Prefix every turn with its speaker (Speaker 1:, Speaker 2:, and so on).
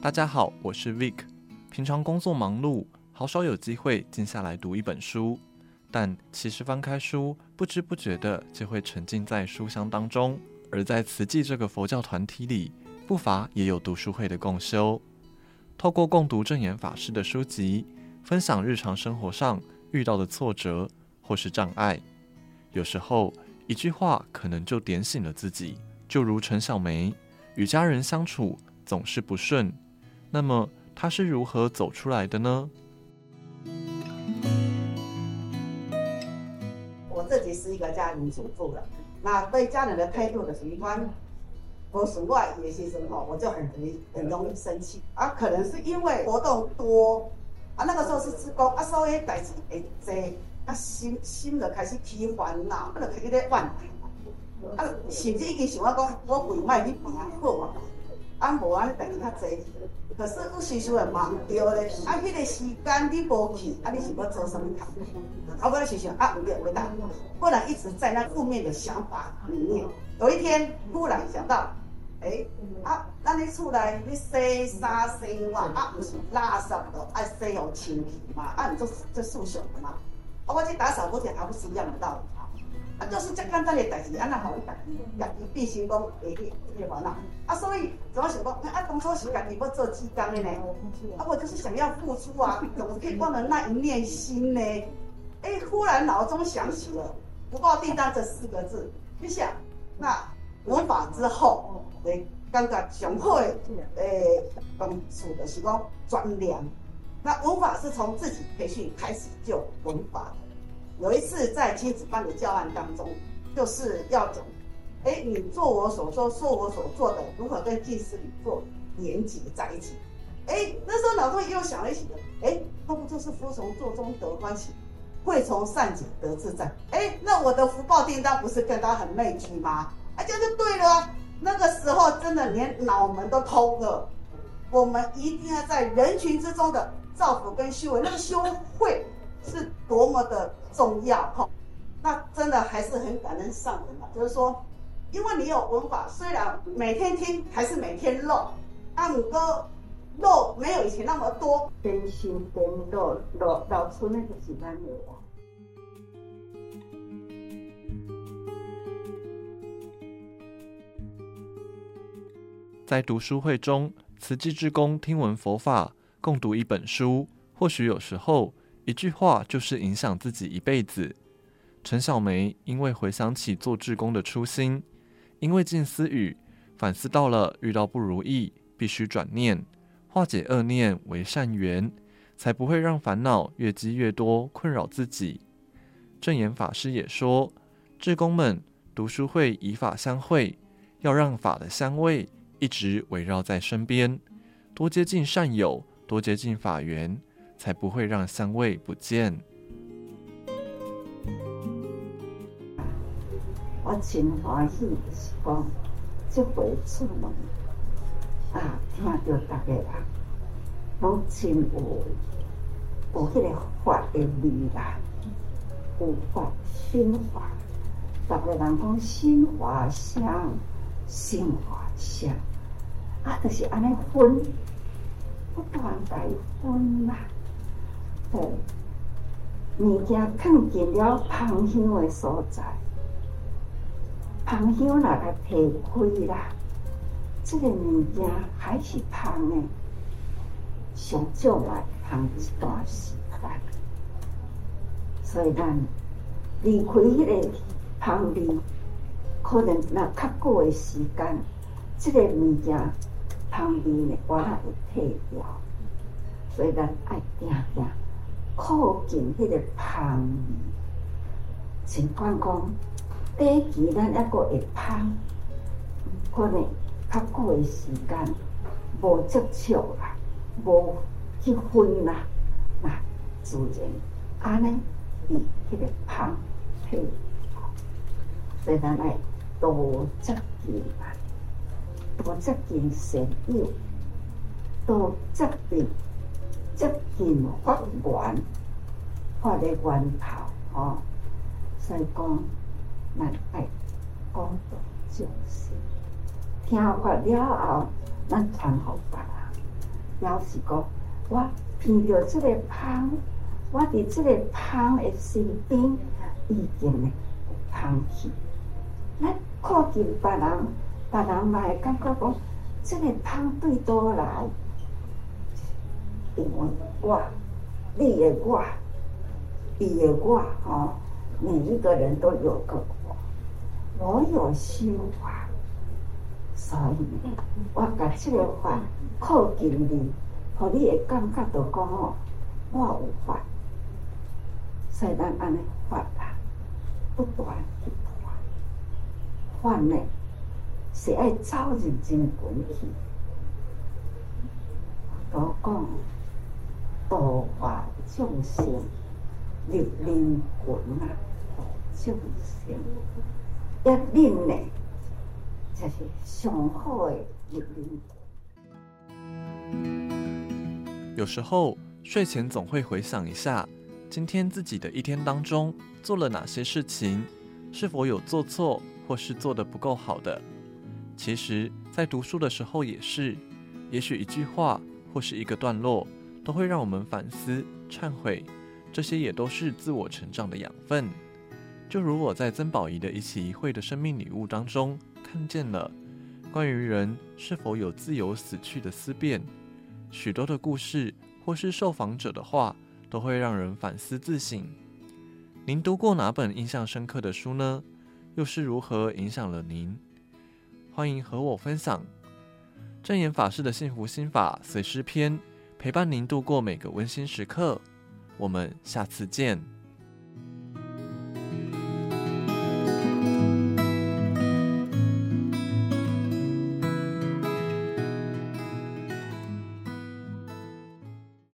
Speaker 1: 大家好，我是 Vic。平常工作忙碌，好少有机会静下来读一本书。但其实翻开书，不知不觉的就会沉浸在书香当中。而在慈济这个佛教团体里，不乏也有读书会的共修。透过共读证严法师的书籍，分享日常生活上遇到的挫折或是障碍。有时候一句话可能就点醒了自己。就如陈小梅，与家人相处总是不顺。那么他是如何走出来的呢？
Speaker 2: 我自己是一个家庭主妇了，那对家人的态度的习惯，我是外也牺牲后，我就很容易很容易生气啊。可能是因为活动多啊，那个时候是职工啊，所以代志会多啊，心心就开始起烦恼，啊，就开始在怨。啊，甚至已经想我讲，我为卖去病好啊。啊，无安尼代志较济，可是有时时会忙着咧。啊，迄个时间你无去，啊，你是要做什么事？啊，我时想啊，有没有回答？不然一直在那负面的想法里面。有一天忽然想到，诶、欸，啊，咱你厝内你洗衫洗碗，啊，不是垃圾的，爱洗好清气嘛？啊，你做做素手的嘛？啊，我去打扫不是还不是一样的道理？啊，就是这简单的代志，安那好一家己必须讲会去去烦恼。啊，所以怎么想讲？啊，当初是家己要做志工的呢？啊，我就是想要付出啊，怎么可以忘了那一念心呢？哎、欸，忽然脑中想起了“不报订单”这四个字，你想，那文法之后，会，感觉上好诶，诶，帮助的是讲专良。那文法是从自己培训开始就文法。有一次在亲子班的教案当中，就是要讲，哎，你做我所说，说我所做的，如何跟静思语做连结在一起？哎，那时候脑中又想了一起的，哎，那不就是服从做中得欢喜，会从善解得自在？哎，那我的福报订单不是跟他很类似吗？啊，这样就对了。那个时候真的连脑门都通了。我们一定要在人群之中的造福跟修为，那个修会。是多么的重要哈，那真的还是很感恩上人嘛。就是说，因为你有文法，虽然每天听还是每天漏，啊，不过漏没有以前那么多。边心边漏漏漏出那个几万的啊。
Speaker 1: 在读书会中，慈济志工听闻佛法，共读一本书，或许有时候。一句话就是影响自己一辈子。陈小梅因为回想起做志工的初心，因为静思语反思到了遇到不如意必须转念，化解恶念为善缘，才不会让烦恼越积越多，困扰自己。证言法师也说，志工们读书会以法相会，要让法的香味一直围绕在身边，多接近善友，多接近法缘。才不会让香味不见。
Speaker 3: 我真欢喜是讲，这回出门啊，听到大家啊，拢真有有迄个法的味啦，有法心法，大家人讲心法香，心法香，啊，就是安尼分，不断在分啦。对，物件放进了芳香的所在，芳香那个提开啦，这个物件还是芳的，上少来芳一段时间，所以咱离开迄个芳味，可能那较久的时间，这个物件芳味呢，我会退掉，所以咱爱定定。靠近迄个芳味，尽管讲短期咱抑阁会芳，可能较久的时间无接触啦，无去分啦，那自然安尼伊迄个芳配，所以咱爱多接近啊，多接近善友，多接近。接近法缘，法的源头哦，所以讲，咱爱广度众生，听法了后，咱传给别人，表示讲，我闻到这个香，我伫这个香的身边已经呢香气。咱靠近别人，别人嘛会感觉讲，这个香对倒来，因为我，你的我，伊的。我，哦，每一个人都有个我，我有修法。所以，我甲这个法。靠近你，互你会感觉到讲哦，我有法。所以咱安尼法。啊，不断不断，法。呢是爱走入真轨去。都讲度化众生，立人群啊，众生一念呢。才是上好的一
Speaker 1: 有时候睡前总会回想一下，今天自己的一天当中做了哪些事情，是否有做错或是做得不够好的。其实，在读书的时候也是，也许一句话或是一个段落，都会让我们反思、忏悔，这些也都是自我成长的养分。就如我在曾宝仪的一期一会的生命礼物当中。看见了关于人是否有自由死去的思辨，许多的故事或是受访者的话，都会让人反思自省。您读过哪本印象深刻的书呢？又是如何影响了您？欢迎和我分享。证严法师的幸福心法随师篇，陪伴您度过每个温馨时刻。我们下次见。